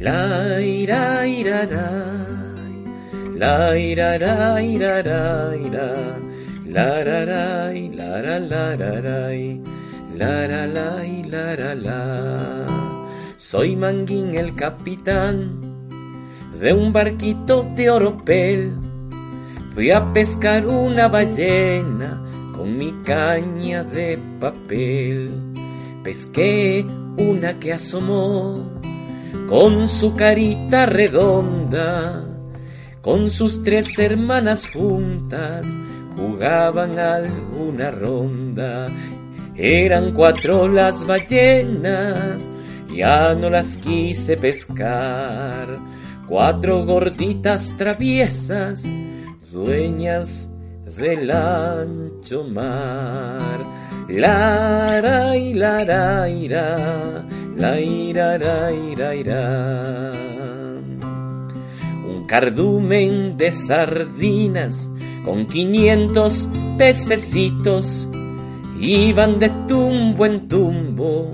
La ira ira la ira ira ira la ra ra la ra la ra ra la ra la la ra la Soy Manguín el capitán de un barquito de oropel. Fui a pescar una ballena con mi caña de papel. Pesqué una que asomó con su carita redonda, con sus tres hermanas juntas, jugaban alguna ronda. Eran cuatro las ballenas, ya no las quise pescar. Cuatro gorditas traviesas, dueñas del ancho mar. La y la ira, la ira, ira, ira. Un cardumen de sardinas con quinientos pececitos iban de tumbo en tumbo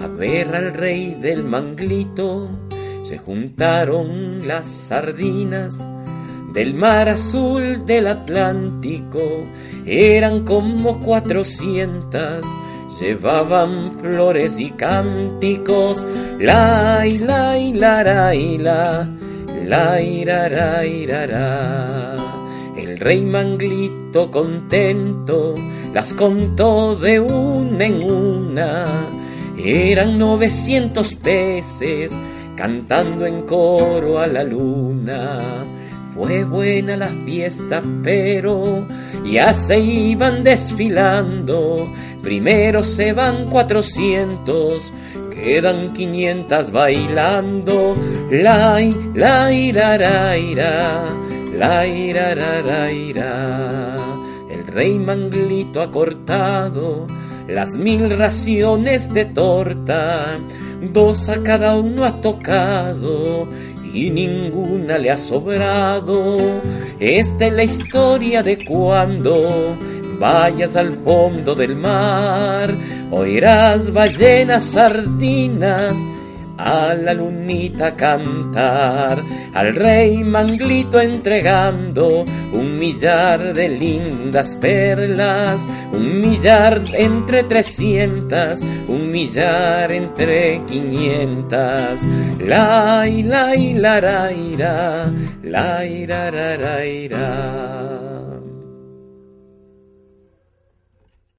a ver al rey del manglito. Se juntaron las sardinas del mar azul del Atlántico, eran como cuatrocientas, llevaban flores y cánticos, la y la y la. La y la, la ira, ira, El rey manglito contento las contó de una en una, eran novecientos peces cantando en coro a la luna. Fue buena la fiesta, pero ya se iban desfilando. Primero se van cuatrocientos, quedan quinientas bailando. La, la, ira, ira, la, ira, ira. El rey manglito ha cortado las mil raciones de torta, dos a cada uno ha tocado y ninguna le ha sobrado. Esta es la historia de cuando vayas al fondo del mar, oirás ballenas sardinas a la lunita cantar, al rey manglito entregando un millar de lindas perlas, un millar entre trescientas, un millar entre quinientas. La la la la ira, la ira, ira.